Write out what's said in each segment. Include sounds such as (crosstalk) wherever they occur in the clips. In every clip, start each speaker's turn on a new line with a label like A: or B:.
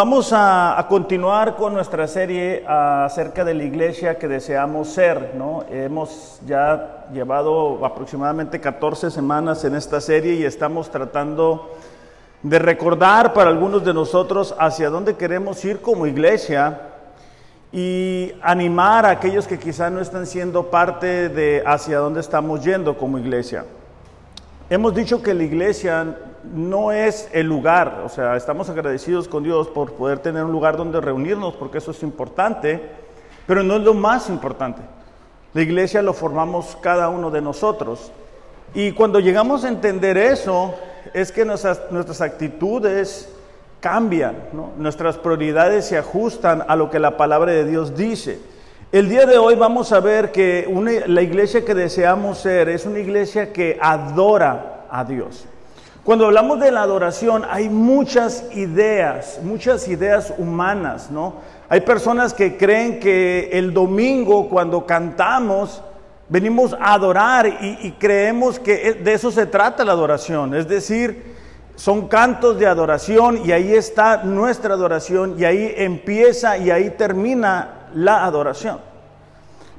A: Vamos a, continuar con nuestra serie acerca de la iglesia que deseamos ser, ¿no? Hemos ya llevado aproximadamente 14 semanas en esta serie y estamos tratando de recordar para algunos de nosotros hacia dónde queremos ir como iglesia y animar a aquellos que quizá no están siendo parte de hacia dónde estamos yendo como iglesia. Hemos dicho que la iglesia no es el lugar, o sea, estamos agradecidos con Dios por poder tener un lugar donde reunirnos, porque eso es importante, pero no es lo más importante. La iglesia lo formamos cada uno de nosotros. Y cuando llegamos a entender eso, es que nuestras, actitudes cambian, nuestras prioridades se ajustan a lo que la palabra de Dios dice. El día de hoy vamos a ver que la iglesia que deseamos ser es una iglesia que adora a Dios. Cuando hablamos de la adoración hay muchas ideas, muchas ideas humanas, ¿no? Hay personas que creen que el domingo cuando cantamos venimos a adorar y, creemos que de eso se trata la adoración, es decir, son cantos de adoración y ahí está nuestra adoración y ahí empieza y ahí termina la adoración.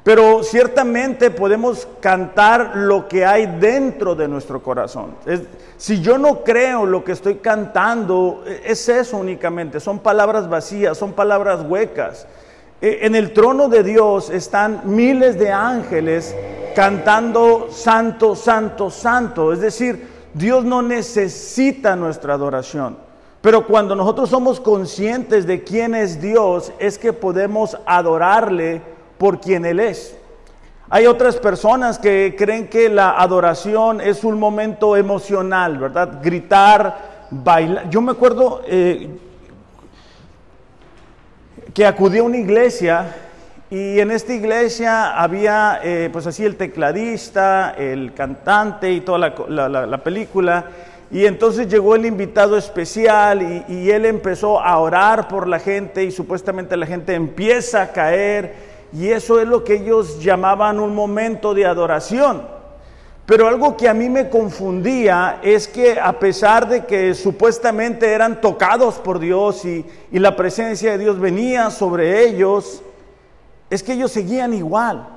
A: Pero ciertamente podemos cantar lo que hay dentro de nuestro corazón. si yo no creo lo que estoy cantando, e, es eso únicamente, son palabras vacías, son palabras huecas. E, en el trono de Dios están miles de ángeles cantando santo, santo, santo. Es decir, Dios no necesita nuestra adoración. Pero cuando nosotros somos conscientes de quién es Dios, es que podemos adorarle por quien Él es. Hay otras personas que creen que la adoración es un momento emocional, ¿verdad? Gritar, bailar. Yo me acuerdo eh, que acudí a una iglesia y en esta iglesia había, eh, pues así, el tecladista, el cantante y toda la, película. Y entonces llegó el invitado especial y él empezó a orar por la gente y supuestamente la gente empieza a caer y eso es lo que ellos llamaban un momento de adoración. Pero algo que a mí me confundía es que a pesar de que supuestamente eran tocados por Dios y, la presencia de Dios venía sobre ellos, es que ellos seguían igual.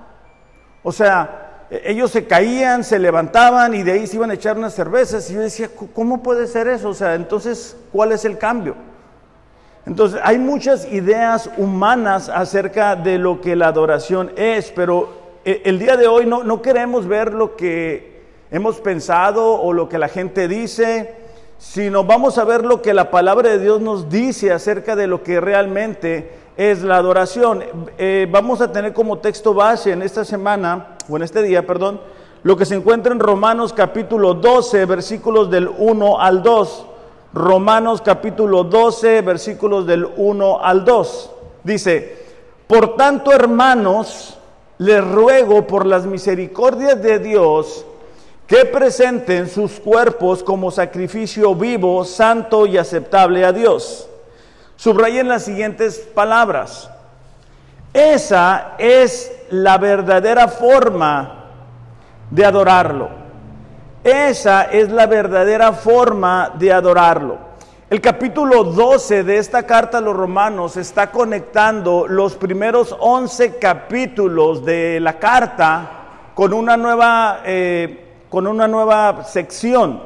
A: O sea, e, ellos se caían, se levantaban y de ahí se iban a echar unas cervezas. Y yo decía, ¿cómo puede ser eso? O sea, entonces, ¿cuál es el cambio? Entonces, hay muchas ideas humanas acerca de lo que la adoración es, pero eh, el día de hoy no, no queremos ver lo que hemos pensado o lo que la gente dice, sino vamos a ver lo que la palabra de Dios nos dice acerca de lo que realmente es la adoración. Eh, vamos a tener como texto base en esta semana, o en este día, perdón, lo que se encuentra en Romanos capítulo 12, versículos del 1 al 2. Romanos capítulo 12, versículos del 1 al 2. Dice, por tanto, hermanos, les ruego por las misericordias de Dios que presenten sus cuerpos como sacrificio vivo, santo y aceptable a Dios. Subrayen las siguientes palabras. Esa es la verdadera forma de adorarlo. Esa es la verdadera forma de adorarlo. El capítulo 12 de esta carta a los romanos está conectando los primeros 11 capítulos de la carta con una nueva, eh, con una nueva sección.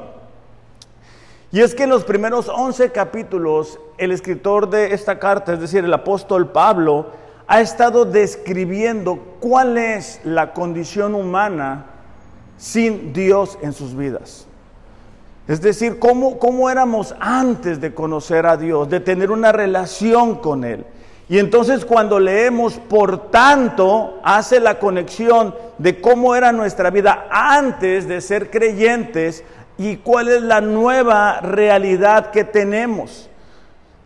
A: Y es que en los primeros 11 capítulos el escritor de esta carta, es decir, el apóstol Pablo, ha estado describiendo cuál es la condición humana sin Dios en sus vidas. Es decir, ¿cómo, cómo éramos antes de conocer a Dios, de tener una relación con Él. Y entonces cuando leemos, por tanto, hace la conexión de cómo era nuestra vida antes de ser creyentes y cuál es la nueva realidad que tenemos.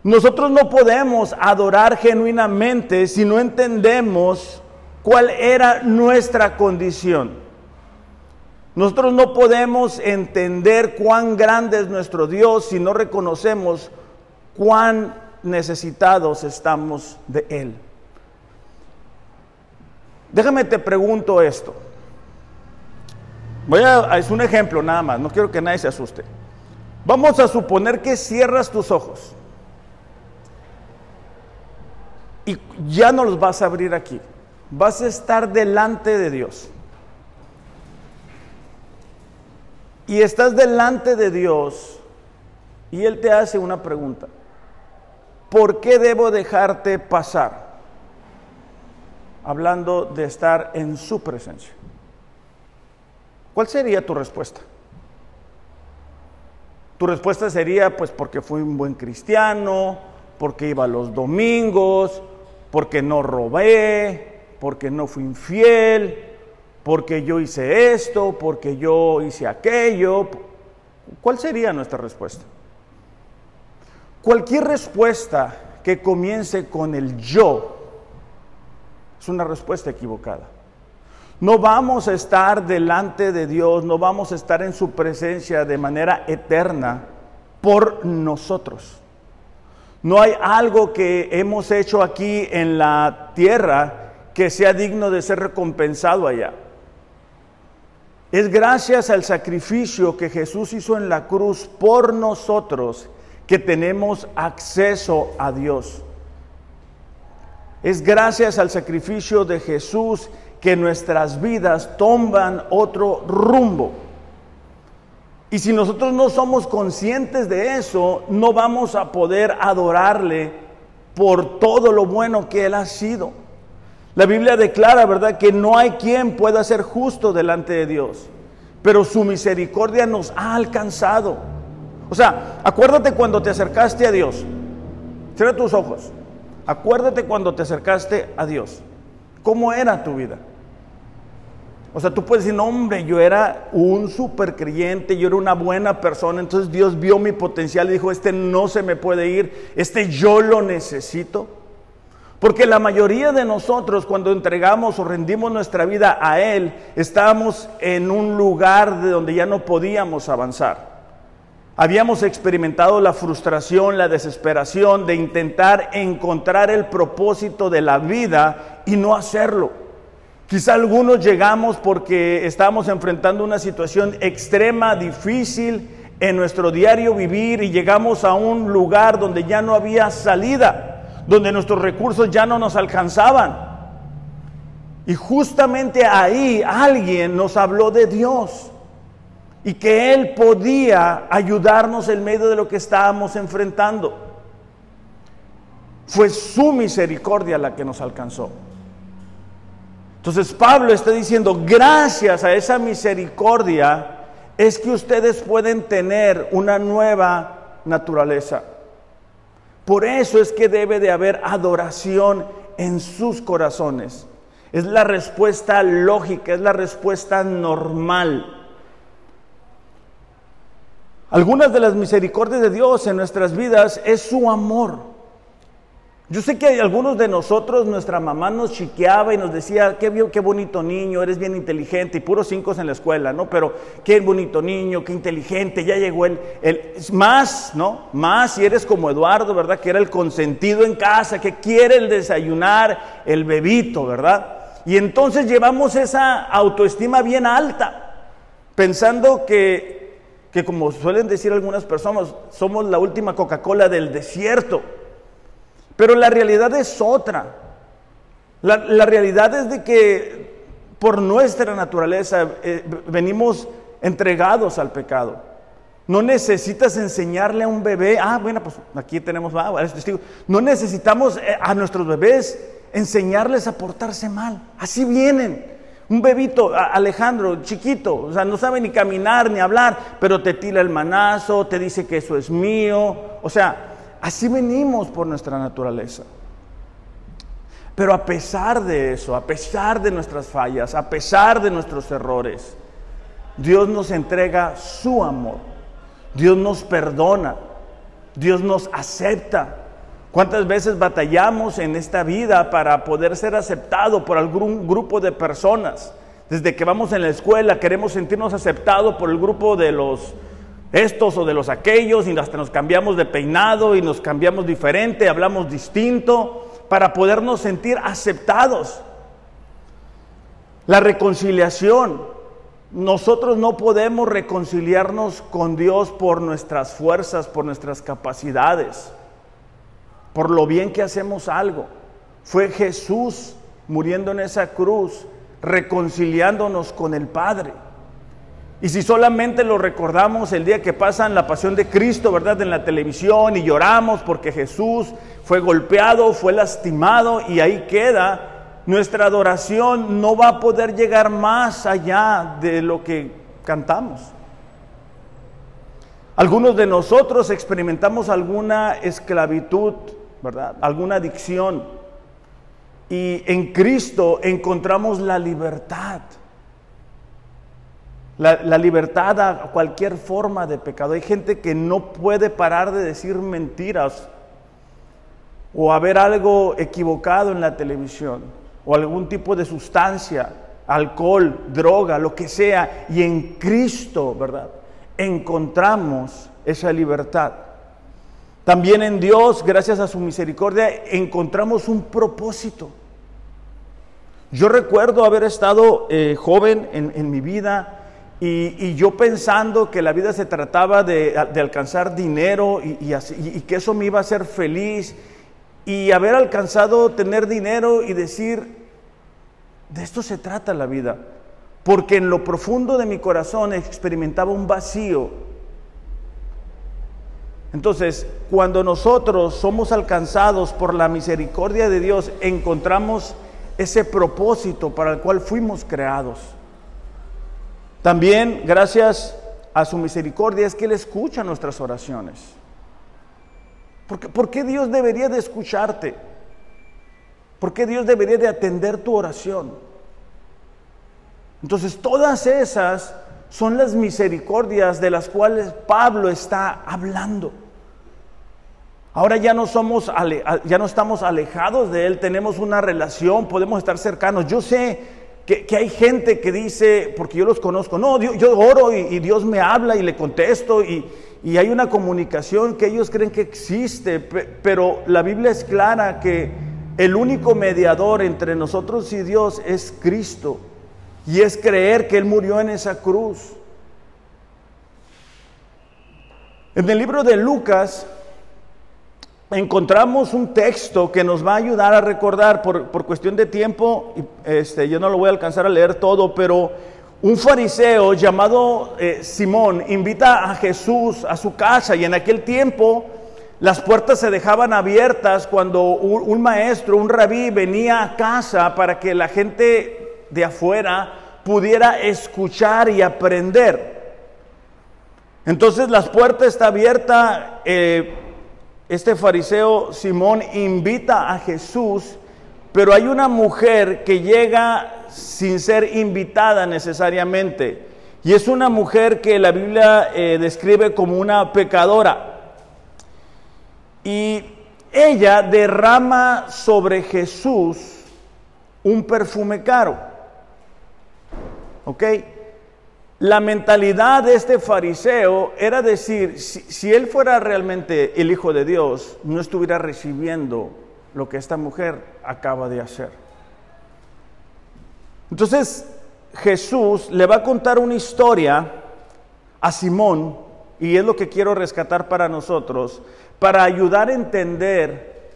A: Nosotros no podemos adorar genuinamente si no entendemos cuál era nuestra condición. Nosotros no podemos entender cuán grande es nuestro Dios si no reconocemos cuán necesitados estamos de Él. Déjame te pregunto esto. Voy a, es un ejemplo nada más, no quiero que nadie se asuste. Vamos a suponer que cierras tus ojos y ya no los vas a abrir aquí. Vas a estar delante de Dios. Y estás delante de Dios y Él te hace una pregunta. ¿Por qué debo dejarte pasar? Hablando de estar en su presencia. ¿Cuál sería tu respuesta? Tu respuesta sería, pues porque fui un buen cristiano, porque iba los domingos, porque no robé, porque no fui infiel, porque yo hice esto, porque yo hice aquello. ¿Cuál sería nuestra respuesta? Cualquier respuesta que comience con el yo es una respuesta equivocada. No vamos a estar delante de Dios, no vamos a estar en su presencia de manera eterna por nosotros. No hay algo que hemos hecho aquí en la tierra que sea digno de ser recompensado allá. Es gracias al sacrificio que Jesús hizo en la cruz por nosotros que tenemos acceso a Dios. Es gracias al sacrificio de Jesús que nuestras vidas toman otro rumbo. Y si nosotros no somos conscientes de eso, no vamos a poder adorarle por todo lo bueno que Él ha sido. La Biblia declara, ¿verdad?, que no hay quien pueda ser justo delante de Dios, pero su misericordia nos ha alcanzado. O sea, acuérdate cuando te acercaste a Dios. Cierra tus ojos. Acuérdate cuando te acercaste a Dios. ¿Cómo era tu vida? O sea, tú puedes decir, no, hombre, yo era un super creyente, yo era una buena persona, entonces Dios vio mi potencial y dijo, este no se me puede ir, este yo lo necesito. Porque la mayoría de nosotros cuando entregamos o rendimos nuestra vida a Él, estábamos en un lugar de donde ya no podíamos avanzar. Habíamos experimentado la frustración, la desesperación de intentar encontrar el propósito de la vida y no hacerlo. Quizá algunos llegamos porque estamos enfrentando una situación extrema, difícil en nuestro diario vivir y llegamos a un lugar donde ya no había salida, donde nuestros recursos ya no nos alcanzaban. Y justamente ahí alguien nos habló de Dios y que Él podía ayudarnos en medio de lo que estábamos enfrentando. Fue su misericordia la que nos alcanzó. Entonces Pablo está diciendo, gracias a esa misericordia es que ustedes pueden tener una nueva naturaleza. Por eso es que debe de haber adoración en sus corazones. Es la respuesta lógica, es la respuesta normal. Algunas de las misericordias de Dios en nuestras vidas es su amor. Yo sé que algunos de nosotros, nuestra mamá nos chiqueaba y nos decía, qué, qué bonito niño, eres bien inteligente, y puros cinco en la escuela, ¿no? Pero qué bonito niño, qué inteligente, ya llegó el, el, más, ¿no? Más si eres como Eduardo, ¿verdad? Que era el consentido en casa, que quiere el desayunar, el bebito, ¿verdad? Y entonces llevamos esa autoestima bien alta, pensando que, que como suelen decir algunas personas, somos la última Coca-Cola del desierto. Pero la realidad es otra. La, realidad es de que por nuestra naturaleza eh, venimos entregados al pecado. No necesitas enseñarle a un bebé, ah, bueno, pues aquí tenemos, ah, testigo. No necesitamos eh, a nuestros bebés enseñarles a portarse mal. Así vienen. Un bebito, Alejandro, chiquito, o sea, no sabe ni caminar ni hablar, pero te tira el manazo, te dice que eso es mío. O sea, Así venimos por nuestra naturaleza. Pero a pesar de eso, a pesar de nuestras fallas, a pesar de nuestros errores, Dios nos entrega su amor. Dios nos perdona. Dios nos acepta. ¿Cuántas veces batallamos en esta vida para poder ser aceptado por algún grupo de personas? Desde que vamos en la escuela queremos sentirnos aceptados por el grupo de los estos o de los aquellos y hasta nos cambiamos de peinado y nos cambiamos diferente, hablamos distinto para podernos sentir aceptados. La reconciliación. Nosotros no podemos reconciliarnos con Dios por nuestras fuerzas, por nuestras capacidades, por lo bien que hacemos algo. Fue Jesús muriendo en esa cruz, reconciliándonos con el Padre. Y si solamente lo recordamos el día que pasan la pasión de Cristo, ¿verdad? En la televisión y lloramos porque Jesús fue golpeado, fue lastimado y ahí queda, nuestra adoración no va a poder llegar más allá de lo que cantamos. Algunos de nosotros experimentamos alguna esclavitud, ¿verdad? Alguna adicción. Y en Cristo encontramos la libertad. La, libertad a cualquier forma de pecado. Hay gente que no puede parar de decir mentiras o haber algo equivocado en la televisión o algún tipo de sustancia, alcohol, droga, lo que sea. Y en Cristo, ¿verdad? Encontramos esa libertad. También en Dios, gracias a su misericordia, encontramos un propósito. Yo recuerdo haber estado eh, joven en mi vida y, yo pensando que la vida se trataba de, alcanzar dinero y, y, que eso me iba a hacer feliz. Y haber alcanzado tener dinero y decir, de esto se trata la vida. Porque en lo profundo de mi corazón experimentaba un vacío. Entonces, cuando nosotros somos alcanzados por la misericordia de Dios, encontramos ese propósito para el cual fuimos creados. También, gracias a su misericordia, es que Él escucha nuestras oraciones. ¿Por qué, Dios debería de escucharte? ¿Por qué Dios debería de atender tu oración? Entonces, todas esas son las misericordias de las cuales Pablo está hablando. Ahora ya no somos ya no estamos alejados de él, tenemos una relación, podemos estar cercanos. Yo sé que, hay gente que dice, porque yo los conozco, no, yo, oro y, Dios me habla y le contesto y, y hay una comunicación que ellos creen que existe, pero la Biblia es clara que el único mediador entre nosotros y Dios es Cristo y es creer que Él murió en esa cruz. En el libro de Lucas, encontramos un texto que nos va a ayudar a recordar por, cuestión de tiempo, este, yo no lo voy a alcanzar a leer todo, pero un fariseo llamado eh, Simón invita a Jesús a su casa y en aquel tiempo las puertas se dejaban abiertas cuando un, un maestro, un rabí venía a casa para que la gente de afuera pudiera escuchar y aprender. Entonces las puertas está abierta. Eh, este fariseo Simón invita a Jesús, pero hay una mujer que llega sin ser invitada necesariamente. Y es una mujer que la Biblia eh, describe como una pecadora. Y ella derrama sobre Jesús un perfume caro. ¿Ok? La mentalidad de este fariseo era decir, si, él fuera realmente el Hijo de Dios, no estuviera recibiendo lo que esta mujer acaba de hacer. Entonces Jesús le va a contar una historia a Simón, y es lo que quiero rescatar para nosotros, para ayudar a entender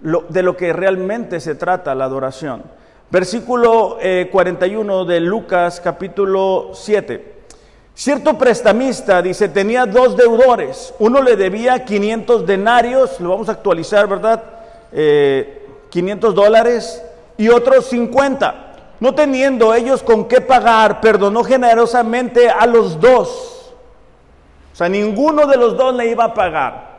A: de lo que realmente se trata la adoración. Versículo 41 eh, de Lucas capítulo 7. Cierto prestamista, dice, tenía dos deudores. Uno le debía 500 denarios, lo vamos a actualizar, ¿verdad? 500 eh, dólares y otro 50. No teniendo ellos con qué pagar, perdonó generosamente a los dos. O sea, ninguno de los dos le iba a pagar.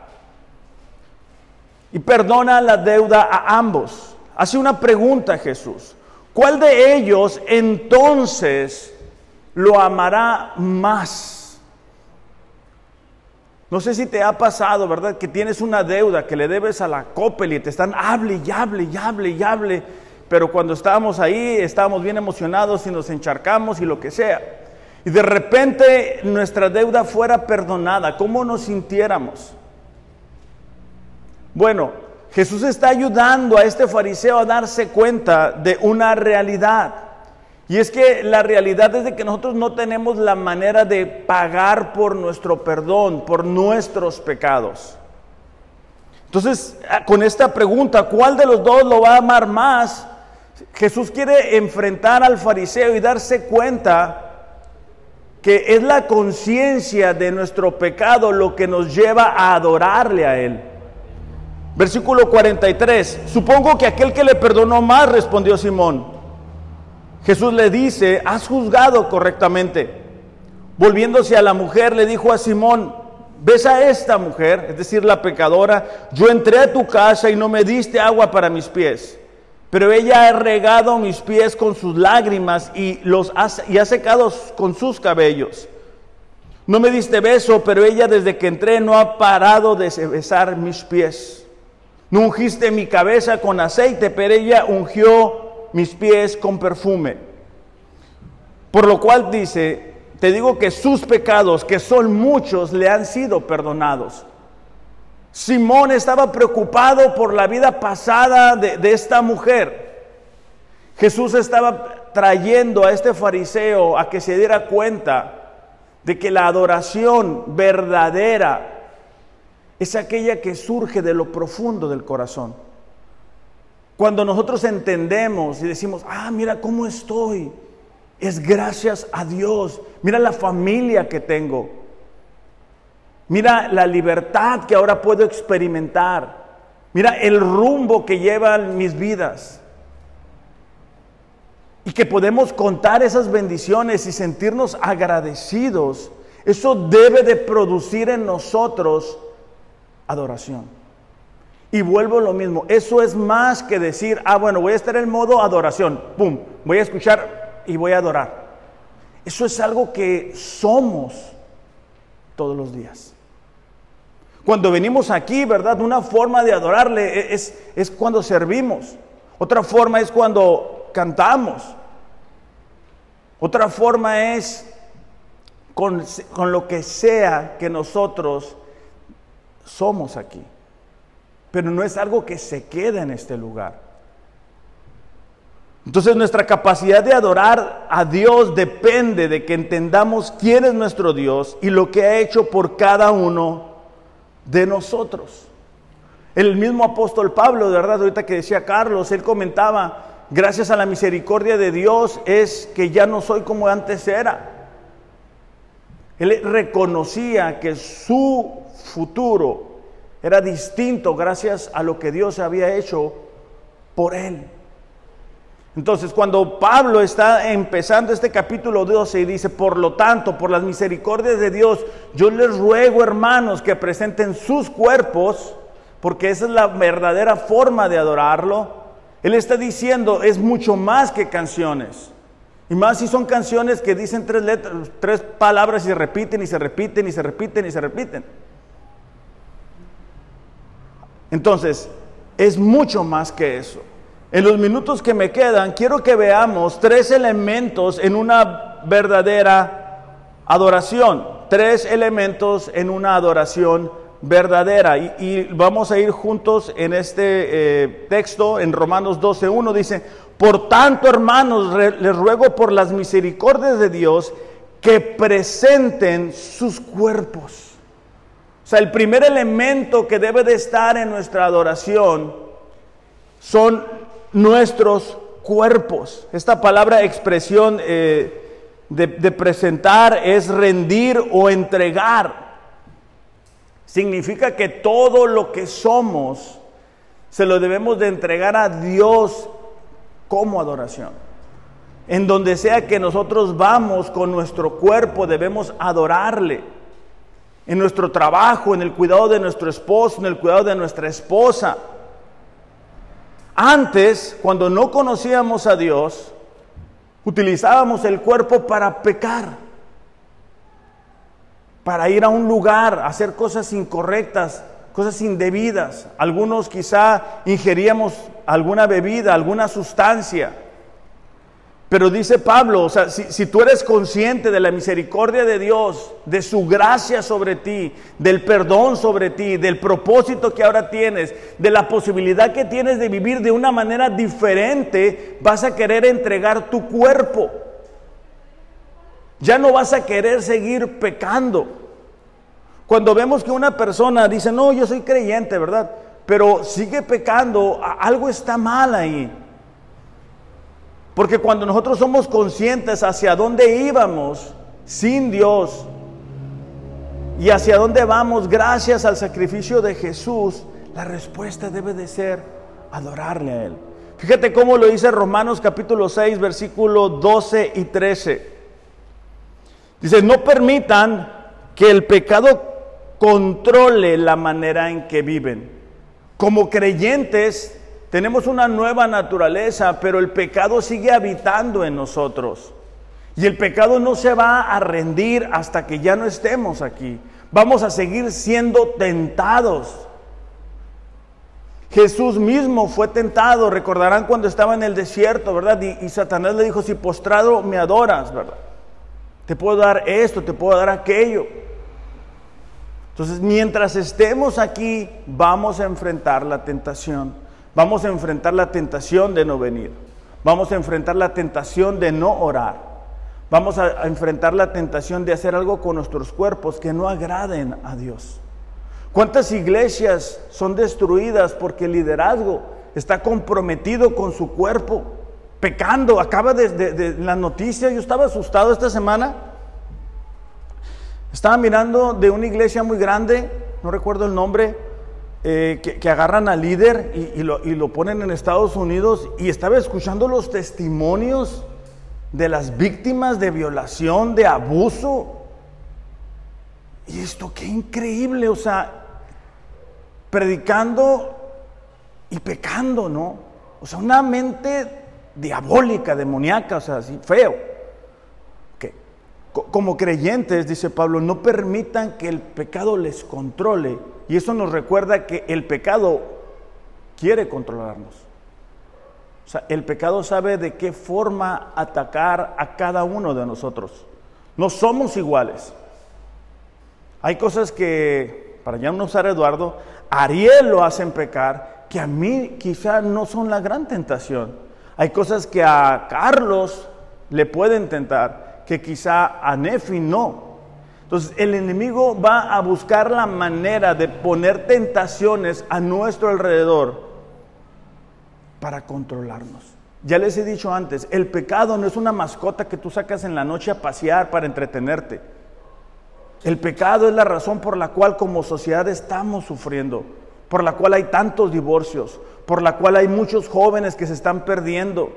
A: Y perdona la deuda a ambos. Hace una pregunta Jesús. ¿Cuál de ellos entonces lo amará más? No sé si te ha pasado, ¿verdad? Que tienes una deuda que le debes a la Coppel y te están hable y hable y hable y hable. Pero cuando estábamos ahí, estábamos bien emocionados y nos encharcamos y lo que sea. Y de repente nuestra deuda fuera perdonada, ¿cómo nos sintiéramos? Bueno, Jesús está ayudando a este fariseo a darse cuenta de una realidad. Y es que la realidad es de que nosotros no tenemos la manera de pagar por nuestro perdón, por nuestros pecados. Entonces, ah, con esta pregunta, ¿cuál de los dos lo va a amar más? Jesús quiere enfrentar al fariseo y darse cuenta que es la conciencia de nuestro pecado lo que nos lleva a adorarle a Él. Versículo 43. Supongo que aquel que le perdonó más, respondió Simón. Jesús le dice, has juzgado correctamente. Volviéndose a la mujer, le dijo a Simón, ¿ves a esta mujer, es decir, la pecadora? Yo entré a tu casa y no me diste agua para mis pies pero ella ha regado mis pies con sus lágrimas y los y ha secado con sus cabellos. No me diste beso, pero ella desde que entré no ha parado de besar mis pies. No ungiste mi cabeza con aceite, pero ella ungió mis pies con perfume. Por lo cual dice, te digo que sus pecados, que son muchos, le han sido perdonados. Simón estaba preocupado por la vida pasada de, esta mujer. Jesús estaba trayendo a este fariseo a que se diera cuenta de que la adoración verdadera es aquella que surge de lo profundo del corazón. Cuando nosotros entendemos y decimos, ah, mira cómo estoy, es gracias a Dios, mira la familia que tengo, Mira la libertad que ahora puedo experimentar. Mira el rumbo que llevan mis vidas. Y que podemos contar esas bendiciones y sentirnos agradecidos. Eso debe de producir en nosotros adoración. Y vuelvo a lo mismo, eso es más que decir, ah, bueno, voy a estar en modo adoración, pum, voy a escuchar y voy a adorar. Eso es algo que somos todos los días. Cuando venimos aquí, ¿verdad? Una forma de adorarle e-, es, es cuando servimos. Otra forma es cuando cantamos. Otra forma es con, con, lo que sea que nosotros somos aquí. Pero no es algo que se queda en este lugar. Entonces nuestra capacidad de adorar a Dios depende de que entendamos quién es nuestro Dios y lo que ha hecho por cada uno de nosotros. El mismo apóstol Pablo, de verdad, ahorita que decía Carlos, él comentaba, gracias a la misericordia de Dios es que ya no soy como antes era. Él reconocía que su futuro era distinto gracias a lo que Dios había hecho por él. Entonces, cuando Pablo está empezando este capítulo 12 y dice, por lo tanto, por las misericordias de Dios, yo les ruego, hermanos, que presenten sus cuerpos, porque esa es la verdadera forma de adorarlo. Él está diciendo, es mucho más que canciones. Y más si son canciones que dicen tres letras, tres palabras y se repiten y se repiten y se repiten y se repiten. Entonces, es mucho más que eso. En los minutos que me quedan, quiero que veamos tres elementos en una verdadera adoración. Tres elementos en una adoración verdadera. Y, vamos a ir juntos en este eh, texto, en Romanos 12.1, dice, por tanto, hermanos, les ruego por las misericordias de Dios que presenten sus cuerpos. O sea, el primer elemento que debe de estar en nuestra adoración son nuestros cuerpos. Esta palabra expresión eh, de, de presentar es rendir o entregar. Significa que todo lo que somos se lo debemos de entregar a Dios como adoración. En donde sea que nosotros vamos con nuestro cuerpo, debemos adorarle. En nuestro trabajo, en el cuidado de nuestro esposo, en el cuidado de nuestra esposa antes, cuando no conocíamos a Dios, utilizábamos el cuerpo para pecar, para ir a un lugar, hacer cosas incorrectas, cosas indebidas. Algunos quizá ingeríamos alguna bebida, alguna sustancia. Pero dice Pablo, o sea, si, tú eres consciente de la misericordia de Dios, de su gracia sobre ti, del perdón sobre ti, del propósito que ahora tienes, de la posibilidad que tienes de vivir de una manera diferente, vas a querer entregar tu cuerpo. Ya no vas a querer seguir pecando. Cuando vemos que una persona dice, no, yo soy creyente, ¿verdad? pero sigue pecando, algo está mal ahí. Porque cuando nosotros somos conscientes hacia dónde íbamos sin Dios y hacia dónde vamos gracias al sacrificio de Jesús, la respuesta debe de ser adorarle a Él. Fíjate cómo lo dice Romanos capítulo 6, versículo 12 y 13. Dice, no permitan que el pecado controle la manera en que viven. Como creyentes tenemos una nueva naturaleza, pero el pecado sigue habitando en nosotros. Y el pecado no se va a rendir hasta que ya no estemos aquí. Vamos a seguir siendo tentados. Jesús mismo fue tentado, recordarán cuando estaba en el desierto, ¿verdad? Y, Satanás le dijo, si postrado me adoras, ¿verdad? Te puedo dar esto, te puedo dar aquello. Entonces, mientras estemos aquí, vamos a enfrentar la tentación. Vamos a enfrentar la tentación de no venir. Vamos a enfrentar la tentación de no orar. Vamos a, enfrentar la tentación de hacer algo con nuestros cuerpos que no agraden a Dios. ¿Cuántas iglesias son destruidas porque el liderazgo está comprometido con su cuerpo, pecando? Acaba de, la noticia, yo estaba asustado esta semana. Estaba mirando de una iglesia muy grande, no recuerdo el nombre, eh, que, agarran al líder y, lo, ponen en Estados Unidos y estaba escuchando los testimonios de las víctimas de violación, de abuso. Y esto qué increíble, o sea, predicando y pecando, ¿no? O sea, una mente diabólica, demoníaca, o sea, así, feo como creyentes, dice Pablo, no permitan que el pecado les controle. Y eso nos recuerda que el pecado quiere controlarnos. O sea, el pecado sabe de qué forma atacar a cada uno de nosotros. No somos iguales. Hay cosas que, para ya no usar Eduardo, Ariel lo hacen pecar, que a mí quizá no son la gran tentación. Hay cosas que a Carlos le pueden tentar que quizá a Nefi no. Entonces el enemigo va a buscar la manera de poner tentaciones a nuestro alrededor para controlarnos. Ya les he dicho antes, el pecado no es una mascota que tú sacas en la noche a pasear para entretenerte. El pecado es la razón por la cual como sociedad estamos sufriendo, por la cual hay tantos divorcios, por la cual hay muchos jóvenes que se están perdiendo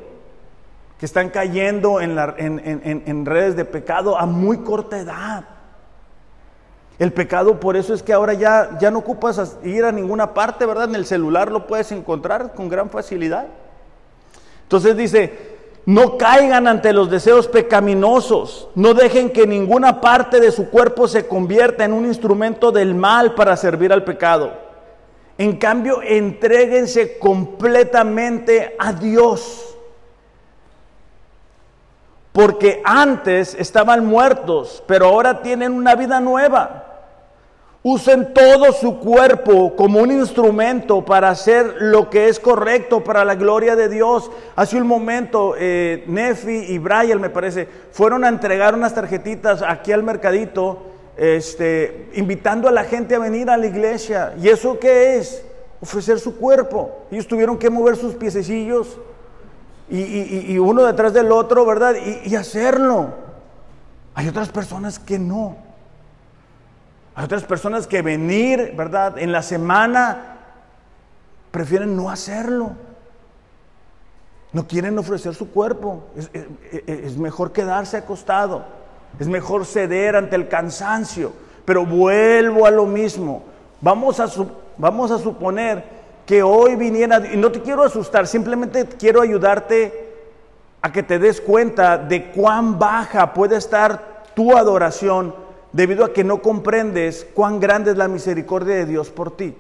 A: que están cayendo en, redes de pecado a muy corta edad. El pecado por eso es que ahora ya, ya no ocupas ir a ninguna parte, ¿verdad? En el celular lo puedes encontrar con gran facilidad. Entonces dice, no caigan ante los deseos pecaminosos, no dejen que ninguna parte de su cuerpo se convierta en un instrumento del mal para servir al pecado. En cambio, entréguense completamente a Dios porque antes estaban muertos, pero ahora tienen una vida nueva. Usen todo su cuerpo como un instrumento para hacer lo que es correcto para la gloria de Dios. Hace un momento, eh, Nefi y Brian, me parece, fueron a entregar unas tarjetitas aquí al mercadito, este, invitando a la gente a venir a la iglesia. ¿Y eso qué es? Ofrecer su cuerpo. Ellos tuvieron que mover sus piececillos y, uno detrás del otro, ¿verdad? Y, hacerlo. Hay otras personas que no. Hay otras personas que venir, ¿verdad? En la semana prefieren no hacerlo. No quieren ofrecer su cuerpo. Es, mejor quedarse acostado. Es mejor ceder ante el cansancio. Pero vuelvo a lo mismo. Vamos a, vamos a suponer que hoy viniera, y no te quiero asustar, simplemente quiero ayudarte a que te des cuenta de cuán baja puede estar tu adoración debido a que no comprendes cuán grande es la misericordia de Dios por ti.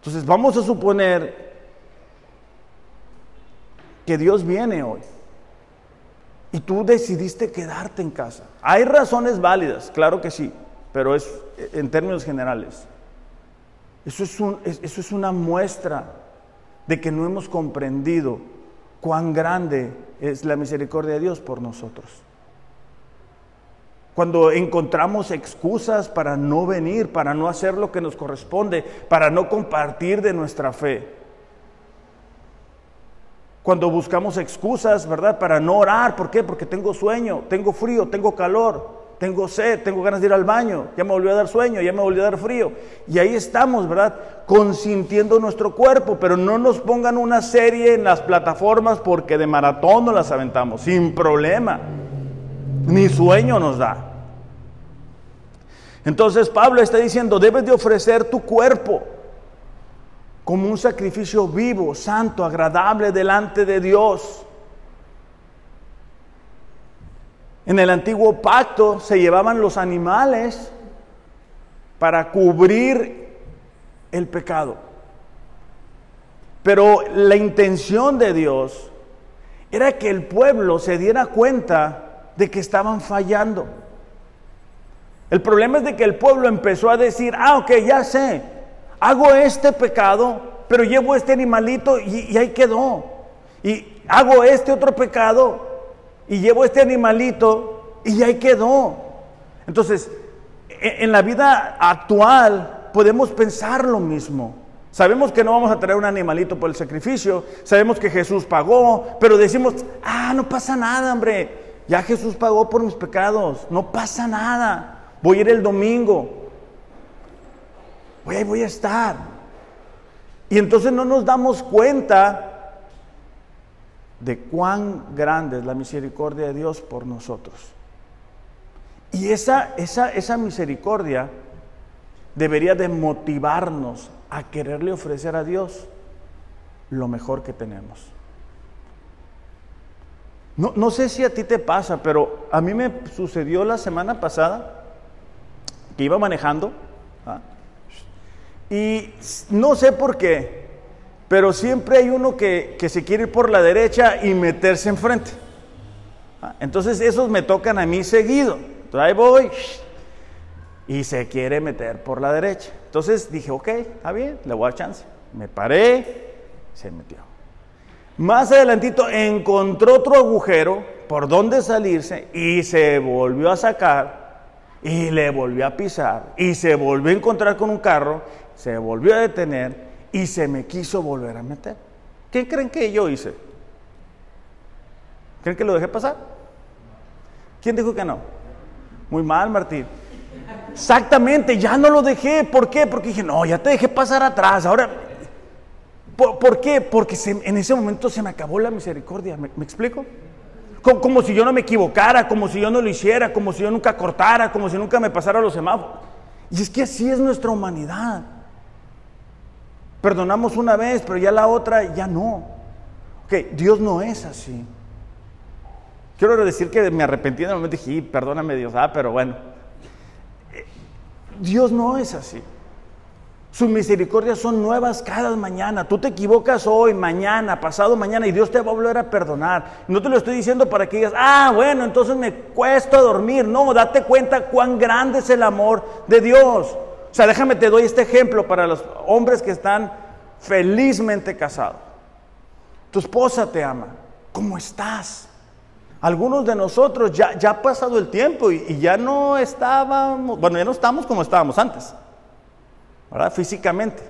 A: Entonces vamos a suponer que Dios viene hoy y tú decidiste quedarte en casa. Hay razones válidas, claro que sí, pero es en términos generales. Eso es, eso es una muestra de que no hemos comprendido cuán grande es la misericordia de Dios por nosotros. Cuando encontramos excusas para no venir, para no hacer lo que nos corresponde, para no compartir de nuestra fe. Cuando buscamos excusas, ¿verdad? Para no orar. ¿Por qué? Porque tengo sueño, tengo frío, tengo calor tengo sed, tengo ganas de ir al baño, ya me volvió a dar sueño, ya me volvió a dar frío. Y ahí estamos, ¿verdad? Consintiendo nuestro cuerpo, pero no nos pongan una serie en las plataformas porque de maratón no las aventamos, sin problema. Ni sueño nos da. Entonces Pablo está diciendo, debes de ofrecer tu cuerpo como un sacrificio vivo, santo, agradable delante de Dios. En el antiguo pacto se llevaban los animales para cubrir el pecado. Pero la intención de Dios era que el pueblo se diera cuenta de que estaban fallando. El problema es de que el pueblo empezó a decir, ah, ok, ya sé, hago este pecado, pero llevo este animalito y, y ahí quedó. Y hago este otro pecado, y llevo este animalito y ahí quedó. Entonces, e, en la vida actual podemos pensar lo mismo. Sabemos que no vamos a traer un animalito por el sacrificio, sabemos que Jesús pagó, pero decimos, ah, no pasa nada, hombre, ya Jesús pagó por mis pecados, no pasa nada, voy a ir el domingo, voy, voy a estar. Y entonces no nos damos cuenta de cuán grande es la misericordia de Dios por nosotros. Y esa, esa, esa misericordia debería de motivarnos a quererle ofrecer a Dios lo mejor que tenemos. No, no, sé si a ti te pasa, pero a mí me sucedió la semana pasada que iba manejando ¿ah? y no sé por qué, pero siempre hay uno que, se quiere ir por la derecha y meterse enfrente. Ah, entonces esos me tocan a mí seguido. Entonces ahí voy y se quiere meter por la derecha. Entonces dije, ok, está bien, le voy a dar chance. Me paré, se metió. Más adelantito encontró otro agujero por donde salirse y se volvió a sacar y le volvió a pisar y se volvió a encontrar con un carro, se volvió a detener y se me quiso volver a meter. ¿Qué creen que yo hice? ¿Creen que lo dejé pasar? ¿Quién dijo que no? Muy mal, Martín. Exactamente, ya no lo dejé. ¿Por qué? Porque dije, no, ya te dejé pasar atrás. Ahora, ¿por, qué? Porque en ese momento se me acabó la misericordia. ¿Me, explico? Como, como, si yo no me equivocara, como si yo no lo hiciera, como si yo nunca cortara, como si nunca me pasara los semáforos. Y es que así es nuestra humanidad. Perdonamos una vez, pero ya la otra ya no. Ok, Dios no es así. Quiero decir que me arrepentí en el momento y dije, perdóname Dios, ah, pero bueno. Dios no es así. Sus misericordias son nuevas cada mañana. Tú te equivocas hoy, mañana, pasado mañana y Dios te va a volver a perdonar. No te lo estoy diciendo para que digas, ah, bueno, entonces me cuesta dormir. No, date cuenta cuán grande es el amor de Dios. O sea, déjame te doy este ejemplo para los hombres que están felizmente casados. Tu esposa te ama. ¿Cómo estás? Algunos de nosotros ya, ya ha pasado el tiempo y, ya no estábamos, bueno, ya no estamos como estábamos antes, ¿verdad? Físicamente.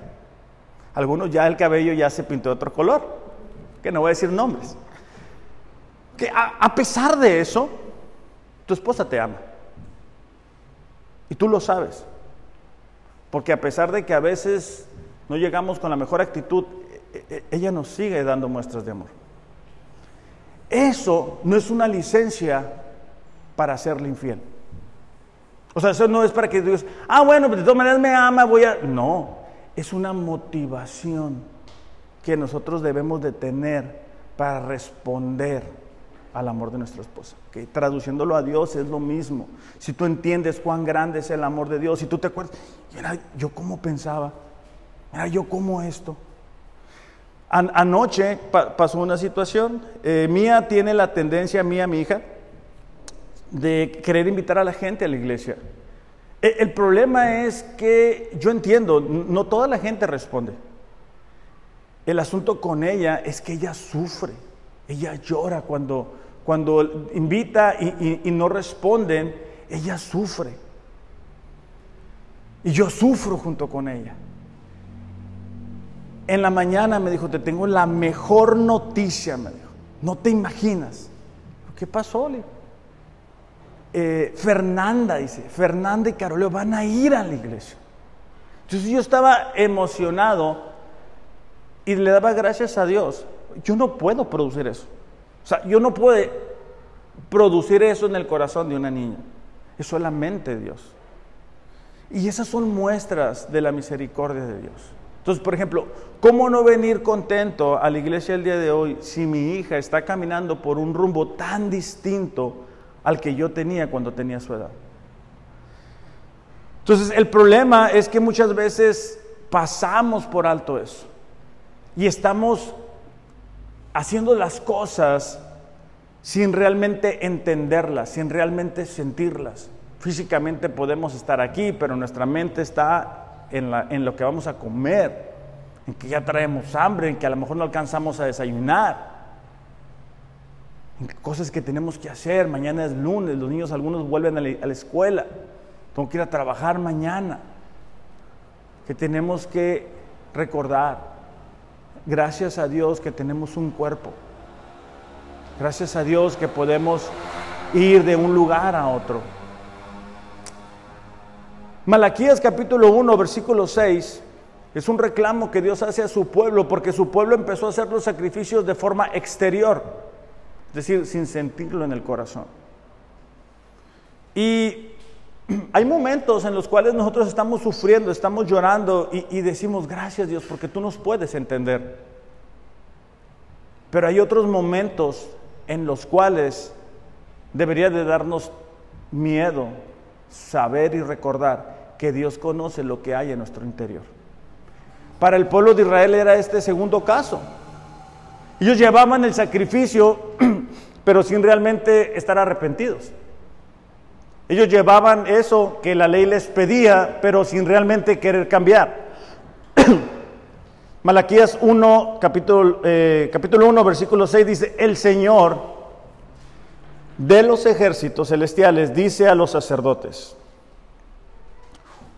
A: Algunos ya el cabello ya se pintó de otro color, que no voy a decir nombres. Que a pesar de eso, tu esposa te ama. Y tú lo sabes. Porque a pesar de que a veces no llegamos con la mejor actitud, e, e, ella nos sigue dando muestras de amor. Eso no es una licencia para serle infiel. O sea, eso no es para que digas, ah, bueno, de todas maneras me ama, voy a... No, es una motivación que nosotros debemos de tener para responder al amor de nuestra esposa. Que traduciéndolo a Dios es lo mismo. Si tú entiendes cuán grande es el amor de Dios, si tú te acuerdas, mira, yo cómo pensaba, mira, yo cómo esto. anoche pasó una situación, eh, Mía tiene la tendencia, Mía, mi hija, de querer invitar a la gente a la iglesia. E, el problema es que yo entiendo, no toda la gente responde. El asunto con ella es que ella sufre, ella llora cuando cuando invita y, no responden, ella sufre. Y yo sufro junto con ella. En la mañana me dijo, te tengo la mejor noticia, me dijo. No te imaginas. ¿Qué pasó, Oli? Eh, Fernanda, dice, Fernanda y Caroleo van a ir a la iglesia. Entonces yo estaba emocionado y le daba gracias a Dios. Yo no puedo producir eso. O sea, yo no puedo producir eso en el corazón de una niña. Es solamente Dios. Y esas son muestras de la misericordia de Dios. Entonces, por ejemplo, ¿cómo no venir contento a la iglesia el día de hoy si mi hija está caminando por un rumbo tan distinto al que yo tenía cuando tenía su edad? Entonces, el problema es que muchas veces pasamos por alto eso y estamos haciendo las cosas sin realmente entenderlas, sin realmente sentirlas. Físicamente podemos estar aquí, pero nuestra mente está en, lo que vamos a comer, en que ya traemos hambre, en que a lo mejor no alcanzamos a desayunar, en cosas que tenemos que hacer. Mañana es lunes, los niños algunos vuelven a la escuela, tengo que ir a trabajar mañana, que tenemos que recordar. Gracias a Dios que tenemos un cuerpo. Gracias a Dios que podemos ir de un lugar a otro. Malaquías capítulo 1, versículo 6, es un reclamo que Dios hace a su pueblo porque su pueblo empezó a hacer los sacrificios de forma exterior, es decir, sin sentirlo en el corazón. Y (clears throat) hay momentos en los cuales nosotros estamos sufriendo, estamos llorando y, decimos, gracias Dios, porque tú nos puedes entender. Pero hay otros momentos en los cuales debería de darnos miedo saber y recordar que Dios conoce lo que hay en nuestro interior. Para el pueblo de Israel era este segundo caso. Ellos llevaban el sacrificio, (clears throat) pero sin realmente estar arrepentidos. Ellos llevaban eso que la ley les pedía, pero sin realmente querer cambiar. (clears throat) Malaquías 1, capítulo, eh, capítulo 1, versículo 6 dice, el Señor de los ejércitos celestiales dice a los sacerdotes,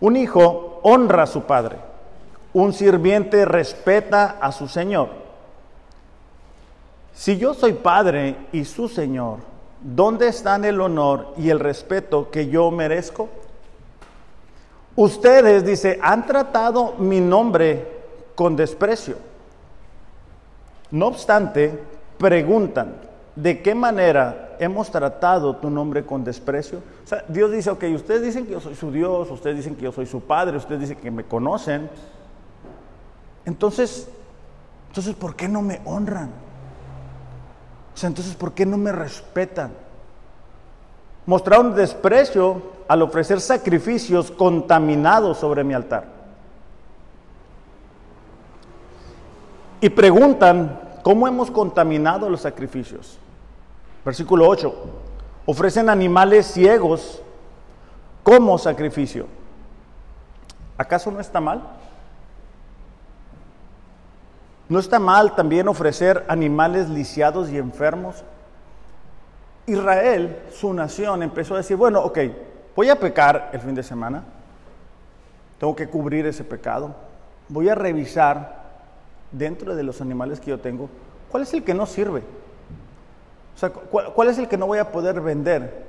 A: un hijo honra a su padre, un sirviente respeta a su señor. Si yo soy padre y su señor, ¿dónde están el honor y el respeto que yo merezco? Ustedes, dice, han tratado mi nombre con desprecio. No obstante, preguntan, ¿de qué manera hemos tratado tu nombre con desprecio. O sea, Dios dice, ok, ustedes dicen que yo soy su Dios, ustedes dicen que yo soy su Padre, ustedes dicen que me conocen. Entonces, entonces, ¿por qué no me honran? O sea, entonces, ¿por qué no me respetan? Mostraron desprecio al ofrecer sacrificios contaminados sobre mi altar. Y preguntan, ¿cómo hemos contaminado los sacrificios? Versículo 8. Ofrecen animales ciegos como sacrificio. ¿Acaso no está mal? ¿No está mal también ofrecer animales lisiados y enfermos? Israel, su nación, empezó a decir, bueno, ok, voy a pecar el fin de semana, tengo que cubrir ese pecado, voy a revisar dentro de los animales que yo tengo, ¿cuál es el que no sirve? O sea, ¿cuál, es el que no voy a poder vender?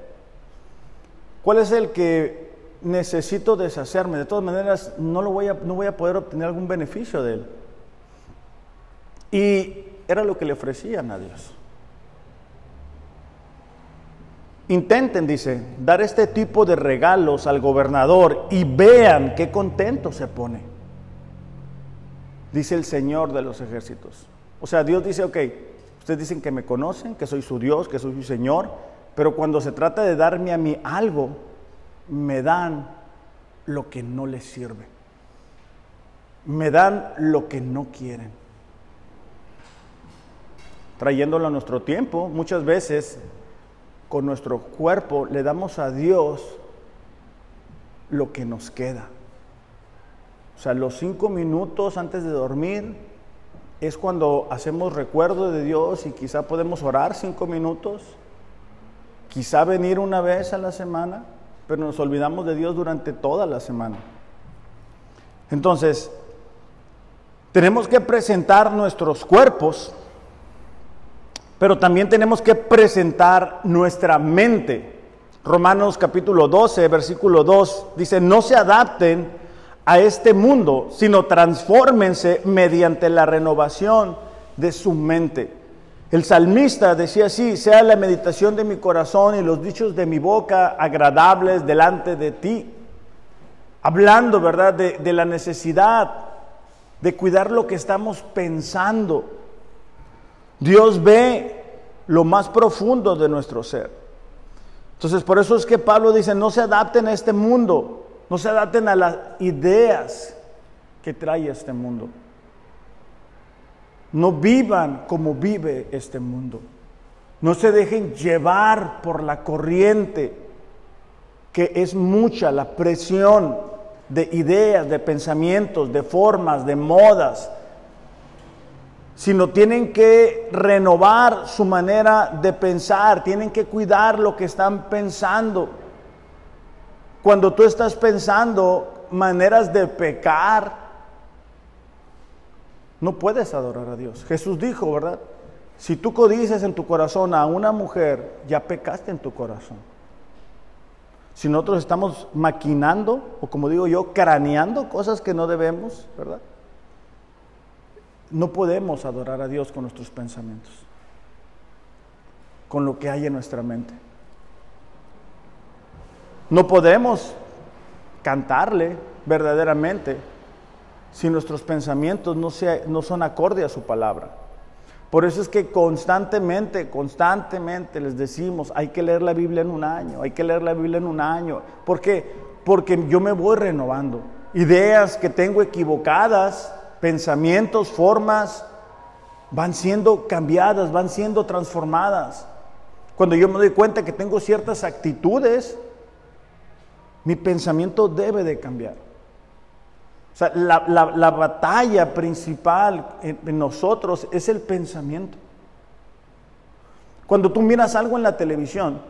A: ¿Cuál es el que necesito deshacerme? De todas maneras, no, lo voy a, no voy a poder obtener algún beneficio de él. Y era lo que le ofrecían a Dios. Intenten, dice, dar este tipo de regalos al gobernador y vean qué contento se pone. Dice el Señor de los ejércitos. O sea, Dios dice, ok, Ustedes dicen que me conocen, que soy su Dios, que soy su Señor, pero cuando se trata de darme a mí algo, me dan lo que no les sirve. Me dan lo que no quieren. Trayéndolo a nuestro tiempo, muchas veces con nuestro cuerpo le damos a Dios lo que nos queda. O sea, los cinco minutos antes de dormir, es cuando hacemos recuerdo de Dios y quizá podemos orar cinco minutos, quizá venir una vez a la semana, pero nos olvidamos de Dios durante toda la semana. Entonces, tenemos que presentar nuestros cuerpos, pero también tenemos que presentar nuestra mente. Romanos capítulo 12, versículo 2 dice, no se adapten a este mundo, sino transfórmense mediante la renovación de su mente. El salmista decía así, sea la meditación de mi corazón y los dichos de mi boca agradables delante de ti. Hablando, ¿verdad?, de, de la necesidad de cuidar lo que estamos pensando. Dios ve lo más profundo de nuestro ser. Entonces, por eso es que Pablo dice, no se adapten a este mundo, no se adapten a las ideas que trae este mundo. No vivan como vive este mundo. No se dejen llevar por la corriente, que es mucha la presión de ideas, de pensamientos, de formas, de modas, sino tienen que renovar su manera de pensar, tienen que cuidar lo que están pensando. Cuando tú estás pensando maneras de pecar, no puedes adorar a Dios. Jesús dijo, ¿verdad? Si tú codices en tu corazón a una mujer, ya pecaste en tu corazón. Si nosotros estamos maquinando, o como digo yo, craneando cosas que no debemos, ¿verdad? No podemos adorar a Dios con nuestros pensamientos, con lo que hay en nuestra mente. No podemos cantarle verdaderamente si nuestros pensamientos no, no son acorde a su palabra. Por eso es que constantemente, constantemente les decimos, hay que leer la Biblia en un año, hay que leer la Biblia en un año. ¿Por qué? Porque yo me voy renovando. Ideas que tengo equivocadas, pensamientos, formas, van siendo cambiadas, van siendo transformadas. Cuando yo me doy cuenta que tengo ciertas actitudes, mi pensamiento debe de cambiar. O sea, la, batalla principal en, nosotros es el pensamiento. Cuando tú miras algo en la televisión,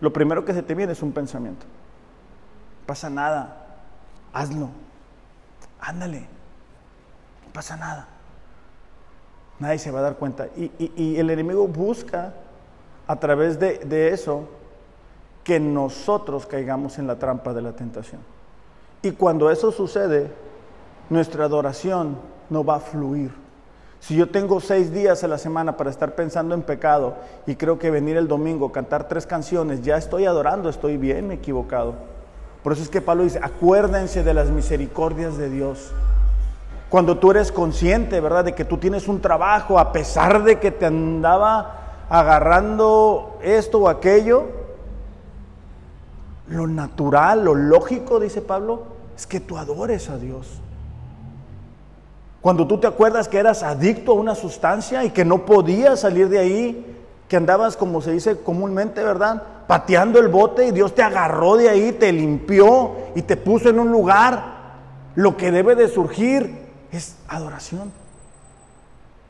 A: lo primero que se te viene es un pensamiento. Pasa nada, hazlo, ándale, no pasa nada. Nadie se va a dar cuenta. Y, el enemigo busca a través de, de eso que nosotros caigamos en la trampa de la tentación. Y cuando eso sucede, nuestra adoración no va a fluir. Si yo tengo seis días a la semana para estar pensando en pecado y creo que venir el domingo, cantar tres canciones, ya estoy adorando, estoy bien equivocado. Por eso es que Pablo dice, acuérdense de las misericordias de Dios. Cuando tú eres consciente, ¿verdad?, de que tú tienes un trabajo, a pesar de que te andaba agarrando esto o aquello, lo natural, lo lógico, dice Pablo, es que tú adores a Dios. Cuando tú te acuerdas que eras adicto a una sustancia y que no podías salir de ahí, que andabas, como se dice comúnmente, ¿verdad? Pateando el bote y Dios te agarró de ahí, te limpió y te puso en un lugar. Lo que debe de surgir es adoración.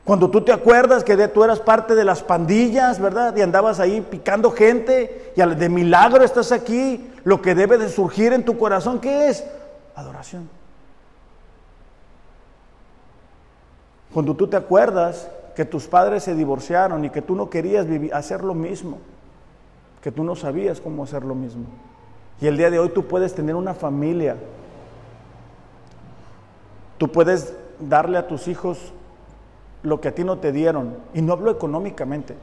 A: Cuando tú te acuerdas que tú eras parte de las pandillas, ¿verdad? Y andabas ahí picando gente y de milagro estás aquí, lo que debe de surgir en tu corazón, ¿qué es? adoración. Cuando tú te acuerdas que tus padres se divorciaron y que tú no querías hacer lo mismo, que tú no sabías cómo hacer lo mismo. Y el día de hoy tú puedes tener una familia. Tú puedes darle a tus hijos lo que a ti no te dieron. Y no hablo económicamente,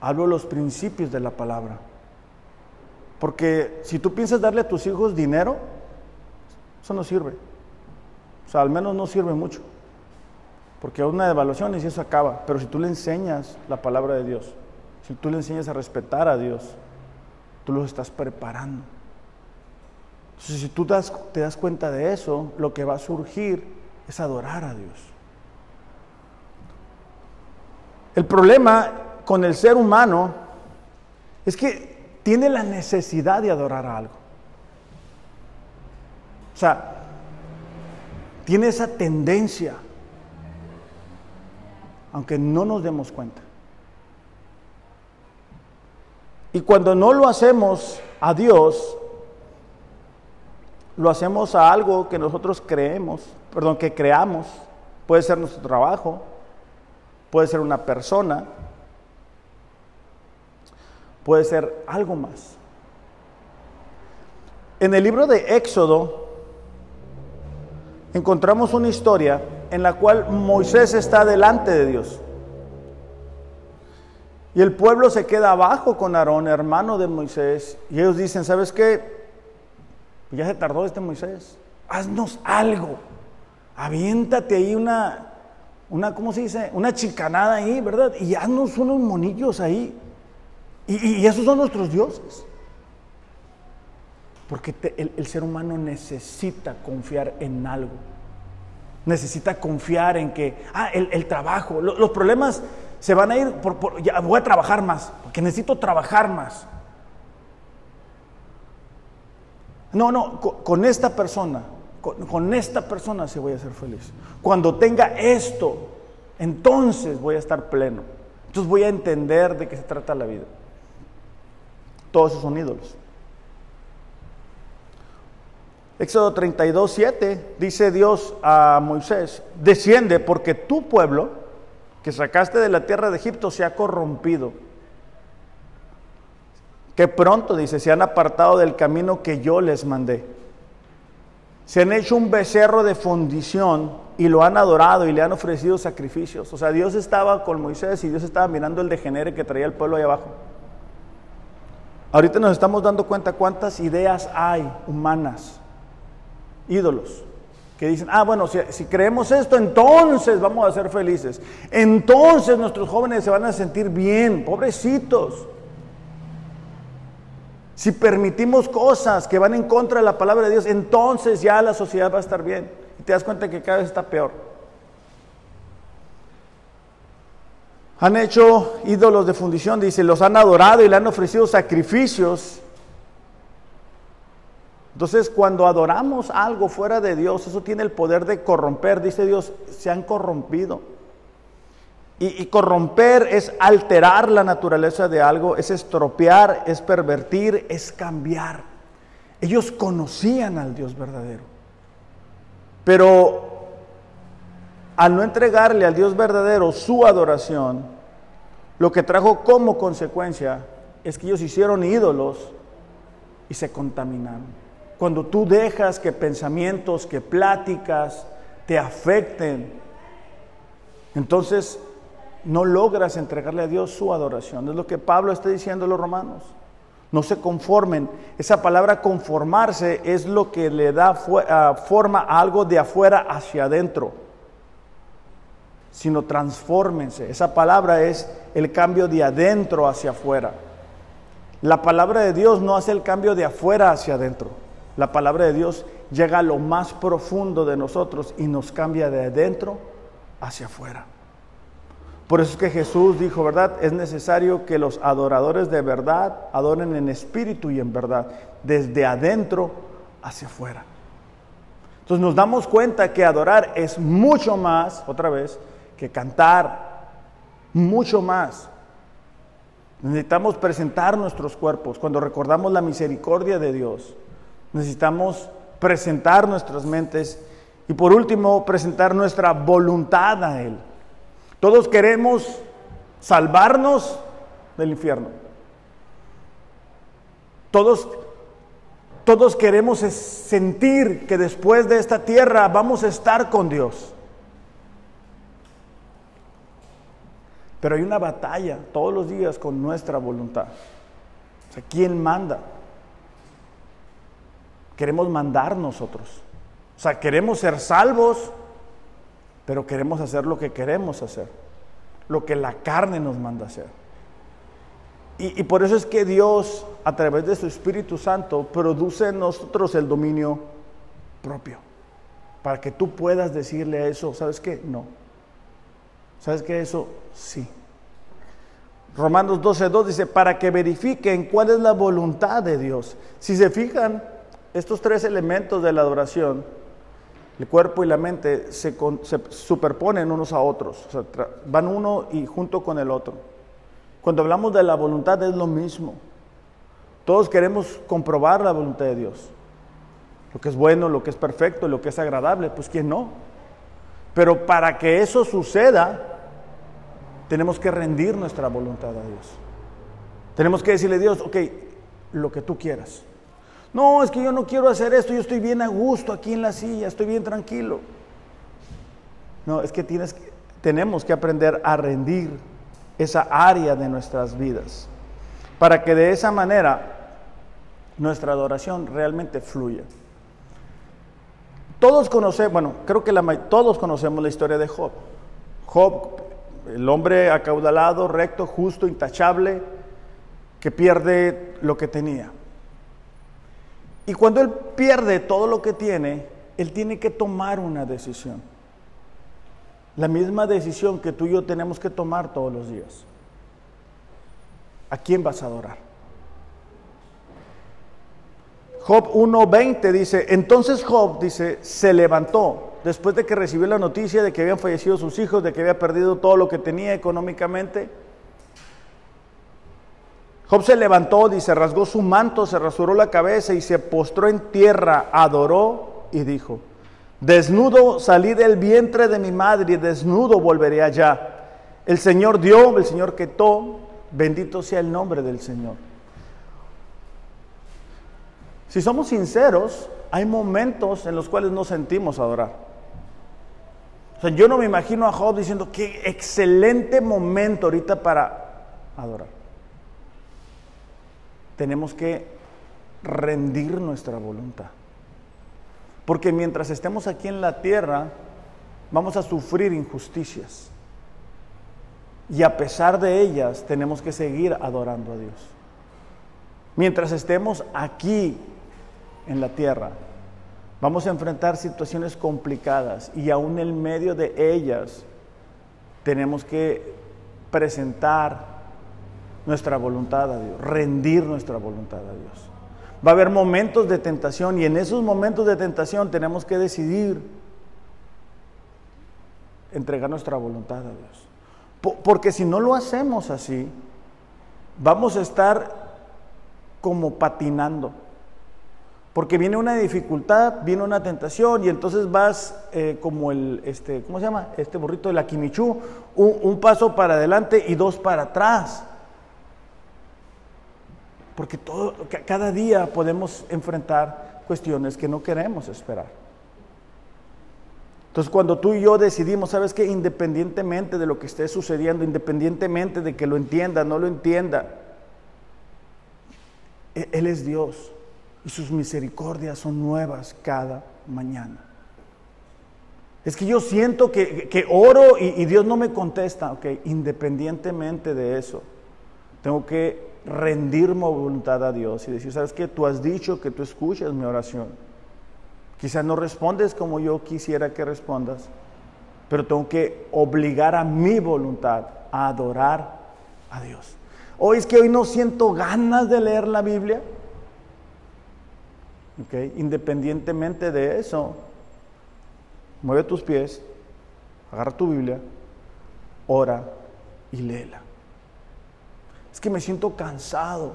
A: hablo los principios de la palabra. Porque si tú piensas darle a tus hijos dinero, eso no sirve. O sea, al menos no sirve mucho. Porque una evaluación y eso acaba. Pero si tú le enseñas la palabra de Dios, si tú le enseñas a respetar a Dios, tú los estás preparando. Entonces, si tú te das cuenta de eso, lo que va a surgir es adorar a Dios. El problema con el ser humano es que tiene la necesidad de adorar a algo. O sea, tiene esa tendencia, aunque no nos demos cuenta. Y cuando no lo hacemos a Dios, lo hacemos a algo que nosotros creemos, perdón, que creamos. Puede ser nuestro trabajo, puede ser una persona, puede ser algo más. En el libro de Éxodo encontramos una historia en la cual Moisés está delante de Dios. Y el pueblo se queda abajo con Aarón, hermano de Moisés, y ellos dicen, ¿sabes qué? ya se tardó este Moisés. Haznos algo. Aviéntate ahí una, una, ¿cómo se dice? Una chicanada ahí, ¿verdad? Y haznos unos monillos ahí. Y, esos son nuestros dioses. Porque el, ser humano necesita confiar en algo. Necesita confiar en que, ah, el, trabajo, los problemas se van a ir, por, ya voy a trabajar más, porque necesito trabajar más. No, no, con, esta persona, con, esta persona sí voy a ser feliz. Cuando tenga esto, entonces voy a estar pleno. Entonces voy a entender de qué se trata la vida. Todos esos son ídolos. Éxodo 32, 7 dice Dios a Moisés, desciende porque tu pueblo que sacaste de la tierra de Egipto se ha corrompido que pronto, dice, se han apartado del camino que yo les mandé. Se han hecho un becerro de fundición y lo han adorado y le han ofrecido sacrificios. O sea, Dios estaba con Moisés y Dios estaba mirando el degenere que traía el pueblo ahí abajo. Ahorita nos estamos dando cuenta cuántas ideas hay humanas, ídolos, que dicen, ah, bueno, si, creemos esto, entonces vamos a ser felices. Entonces nuestros jóvenes se van a sentir bien, pobrecitos. Si permitimos cosas que van en contra de la palabra de Dios, entonces ya la sociedad va a estar bien. Y te das cuenta que cada vez está peor. Han hecho ídolos de fundición, dice, los han adorado y le han ofrecido sacrificios. Entonces, cuando adoramos algo fuera de Dios, eso tiene el poder de corromper, dice Dios, se han corrompido. Y, corromper es alterar la naturaleza de algo, es estropear, es pervertir, es cambiar. Ellos conocían al Dios verdadero. Pero al no entregarle al Dios verdadero su adoración, lo que trajo como consecuencia es que ellos hicieron ídolos y se contaminaron. Cuando tú dejas que pensamientos, que pláticas te afecten, entonces no logras entregarle a Dios su adoración. Es lo que Pablo está diciendo a los romanos. No se conformen. Esa palabra conformarse es lo que le da ah, forma a algo de afuera hacia adentro. Sino transfórmense. Esa palabra es el cambio de adentro hacia afuera. La palabra de Dios no hace el cambio de afuera hacia adentro. La palabra de Dios llega a lo más profundo de nosotros y nos cambia de adentro hacia afuera. Por eso es que Jesús dijo, ¿verdad? Es necesario que los adoradores de verdad adoren en espíritu y en verdad, desde adentro hacia afuera. Entonces nos damos cuenta que adorar es mucho más, otra vez, que cantar, mucho más. Necesitamos presentar nuestros cuerpos cuando recordamos la misericordia de Dios. Necesitamos presentar nuestras mentes y por último presentar nuestra voluntad a Él. Todos queremos salvarnos del infierno. Todos, todos queremos sentir que después de esta tierra vamos a estar con Dios. Pero hay una batalla todos los días con nuestra voluntad. O sea, ¿quién manda? Queremos mandar nosotros. O sea, queremos ser salvos, pero queremos hacer lo que queremos hacer, lo que la carne nos manda hacer. Y, por eso es que Dios, a través de su Espíritu Santo, produce en nosotros el dominio propio, para que tú puedas decirle a eso, ¿sabes qué? No. ¿Sabes qué? Eso sí. Romanos 12.2 dice, para que verifiquen cuál es la voluntad de Dios. Si se fijan, estos tres elementos de la adoración, el cuerpo y la mente se, superponen unos a otros, van uno y junto con el otro. Cuando hablamos de la voluntad es lo mismo. Todos queremos comprobar la voluntad de Dios. Lo que es bueno, lo que es perfecto, lo que es agradable, pues quién no. Pero para que eso suceda, tenemos que rendir nuestra voluntad a Dios. Tenemos que decirle a Dios, ok, lo que tú quieras. No, es que yo no quiero hacer esto, yo estoy bien a gusto aquí en la silla, estoy bien tranquilo. No, es que tenemos que aprender a rendir esa área de nuestras vidas para que de esa manera nuestra adoración realmente fluya. Todos conocemos, bueno, creo que todos conocemos la historia de Job. Job, el hombre acaudalado, recto, justo, intachable, que pierde lo que tenía. Y cuando él pierde todo lo que tiene, él tiene que tomar una decisión. La misma decisión que tú y yo tenemos que tomar todos los días. ¿A quién vas a adorar? Job 1.20 dice, entonces Job dice, se levantó después de que recibió la noticia de que habían fallecido sus hijos, de que había perdido todo lo que tenía económicamente Job se levantó, dice, rasgó su manto, se rasuró la cabeza y se postró en tierra, adoró y dijo, desnudo salí del vientre de mi madre y desnudo volveré allá. El Señor dio, el Señor quitó, bendito sea el nombre del Señor. Si somos sinceros, hay momentos en los cuales no sentimos adorar. O sea, yo no me imagino a Job diciendo, qué excelente momento ahorita para adorar tenemos que rendir nuestra voluntad. Porque mientras estemos aquí en la tierra, vamos a sufrir injusticias. Y a pesar de ellas, tenemos que seguir adorando a Dios. Mientras estemos aquí en la tierra, vamos a enfrentar situaciones complicadas y aún en medio de ellas tenemos que presentar nuestra voluntad a Dios, rendir nuestra voluntad a Dios. Va a haber momentos de tentación y en esos momentos de tentación tenemos que decidir entregar nuestra voluntad a Dios. Porque si no lo hacemos así, vamos a estar como patinando. Porque viene una dificultad, viene una tentación y entonces vas eh, como el, este, ¿cómo se llama? Este burrito de la quimichú, un paso para adelante y dos para atrás. Porque todo, cada día podemos enfrentar cuestiones que no queremos esperar. Entonces cuando tú y yo decidimos, sabes que independientemente de lo que esté sucediendo, independientemente de que lo entienda, no lo entienda, e-, Él es Dios y sus misericordias son nuevas cada mañana. Es que yo siento que, oro y, y, Dios no me contesta. Ok, independientemente de eso, tengo que rendir mi voluntad a Dios y decir, ¿sabes qué? Tú has dicho que tú escuchas mi oración. Quizás no respondes como yo quisiera que respondas, pero tengo que obligar a mi voluntad a adorar a Dios. Hoy es que hoy no siento ganas de leer la Biblia. Okay. Independientemente de eso, mueve tus pies, agarra tu Biblia, ora y léela. Es que me siento cansado.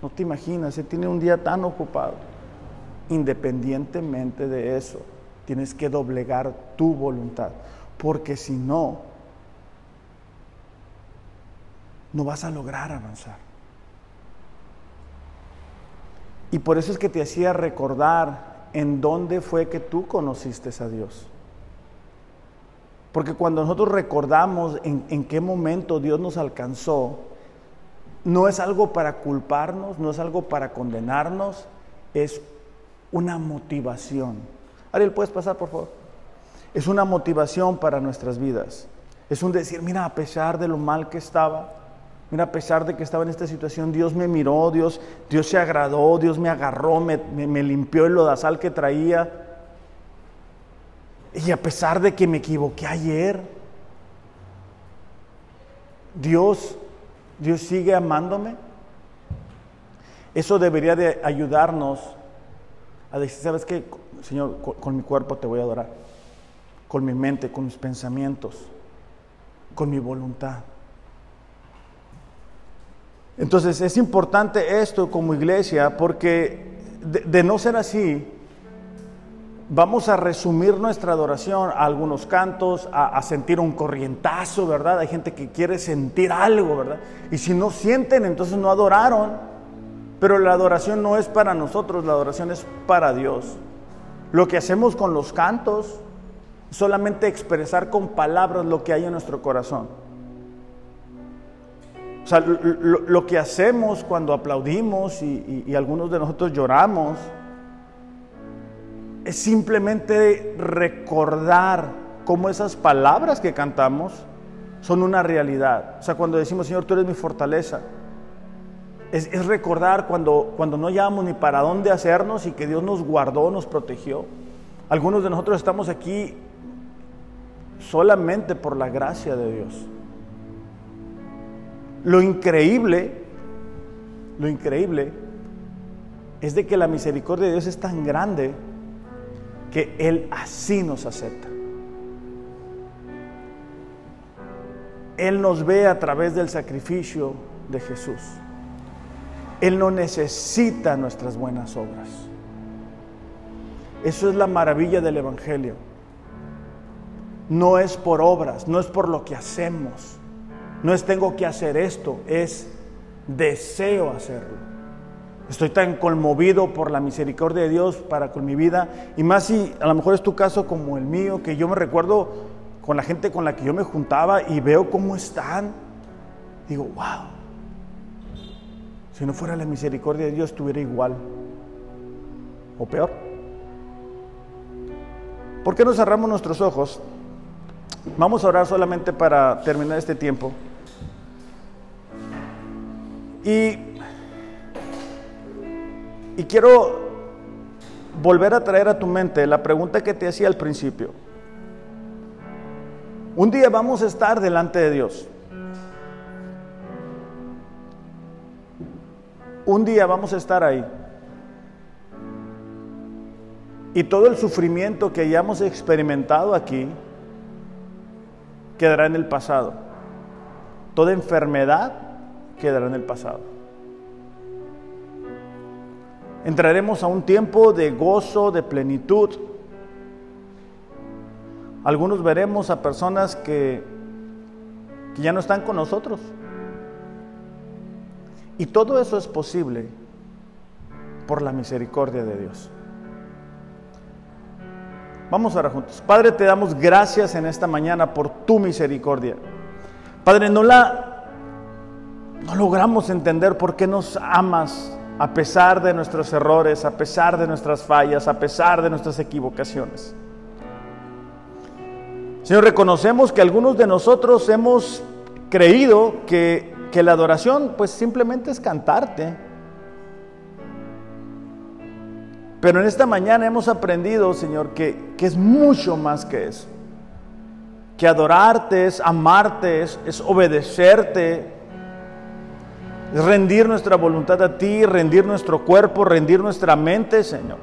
A: No te imaginas, se tiene un día tan ocupado. Independientemente de eso, tienes que doblegar tu voluntad, porque si no, no vas a lograr avanzar. Y por eso es que te hacía recordar en dónde fue que tú conociste a Dios. Porque cuando nosotros recordamos en, en qué momento Dios nos alcanzó, no es algo para culparnos, no es algo para condenarnos, es una motivación. Ariel, ¿puedes pasar, por favor? Es una motivación para nuestras vidas. Es un decir, mira, a pesar de lo mal que estaba, mira, a pesar de que estaba en esta situación, Dios me miró, Dios, Dios se agradó, Dios me agarró, me, me limpió el lodazal que traía. Y a pesar de que me equivoqué ayer, Dios Dios sigue amándome. Eso debería de ayudarnos a decir, ¿sabes qué? Señor, con, mi cuerpo te voy a adorar, con mi mente, con mis pensamientos, con mi voluntad. Entonces es importante esto como iglesia porque de, no ser así, vamos a resumir nuestra adoración a algunos cantos, a, sentir un corrientazo, ¿verdad? Hay gente que quiere sentir algo, ¿verdad? Y si no sienten, entonces no adoraron. Pero la adoración no es para nosotros, la adoración es para Dios. Lo que hacemos con los cantos, solamente expresar con palabras lo que hay en nuestro corazón. O sea, lo, que hacemos cuando aplaudimos y, algunos de nosotros lloramos es simplemente recordar cómo esas palabras que cantamos son una realidad. O sea, cuando decimos, Señor, tú eres mi fortaleza, es, es recordar cuando, cuando no llamamos ni para dónde hacernos y que Dios nos guardó, nos protegió. Algunos de nosotros estamos aquí solamente por la gracia de Dios. Lo increíble, lo increíble es de que la misericordia de Dios es tan grande que Él así nos acepta. Él nos ve a través del sacrificio de Jesús. Él no necesita nuestras buenas obras. Eso es la maravilla del Evangelio. No es por obras, no es por lo que hacemos no es tengo que hacer esto, es deseo hacerlo. Estoy tan conmovido por la misericordia de Dios para con mi vida. Y más si a lo mejor es tu caso como el mío, que yo me recuerdo con la gente con la que yo me juntaba y veo cómo están. Digo, wow. Si no fuera la misericordia de Dios, estuviera igual. O peor. ¿Por qué no cerramos nuestros ojos? Vamos a orar solamente para terminar este tiempo. Y, y quiero volver a traer a tu mente la pregunta que te hacía al principio. Un día vamos a estar delante de Dios. Un día vamos a estar ahí. Y todo el sufrimiento que hayamos experimentado aquí quedará en el pasado. Toda enfermedad quedará en el pasado. Entraremos a un tiempo de gozo, de plenitud. Algunos veremos a personas que, que ya no están con nosotros. Y todo eso es posible por la misericordia de Dios. Vamos a orar juntos. Padre, te damos gracias en esta mañana por tu misericordia. Padre, no la no logramos entender por qué nos amas a pesar de nuestros errores, a pesar de nuestras fallas, a pesar de nuestras equivocaciones. Señor, reconocemos que algunos de nosotros hemos creído que, que la adoración pues simplemente es cantarte. Pero en esta mañana hemos aprendido, Señor, que, que es mucho más que eso. Que adorarte es amarte, es, es obedecerte, es rendir nuestra voluntad a ti, rendir nuestro cuerpo, rendir nuestra mente, Señor.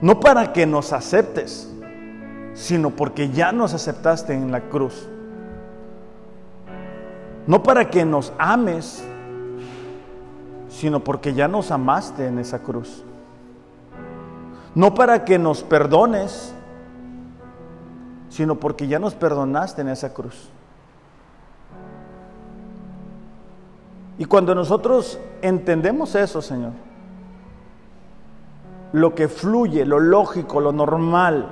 A: No para que nos aceptes, sino porque ya nos aceptaste en la cruz. No para que nos ames, sino porque ya nos amaste en esa cruz. No para que nos perdones, sino porque ya nos perdonaste en esa cruz. Y cuando nosotros entendemos eso, Señor, lo que fluye, lo lógico, lo normal,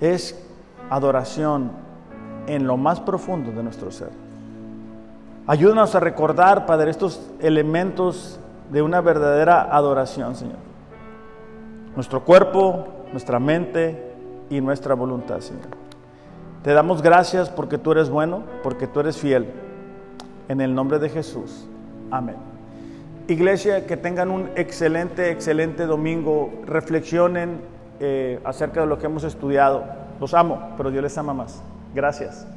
A: es adoración en lo más profundo de nuestro ser. Ayúdanos a recordar, Padre, estos elementos de una verdadera adoración, Señor. Nuestro cuerpo, nuestra mente y nuestra voluntad, Señor. Te damos gracias porque tú eres bueno, porque tú eres fiel. En el nombre de Jesús. Amén. Iglesia, que tengan un excelente, excelente domingo. Reflexionen eh, acerca de lo que hemos estudiado. Los amo, pero Dios les ama más. Gracias.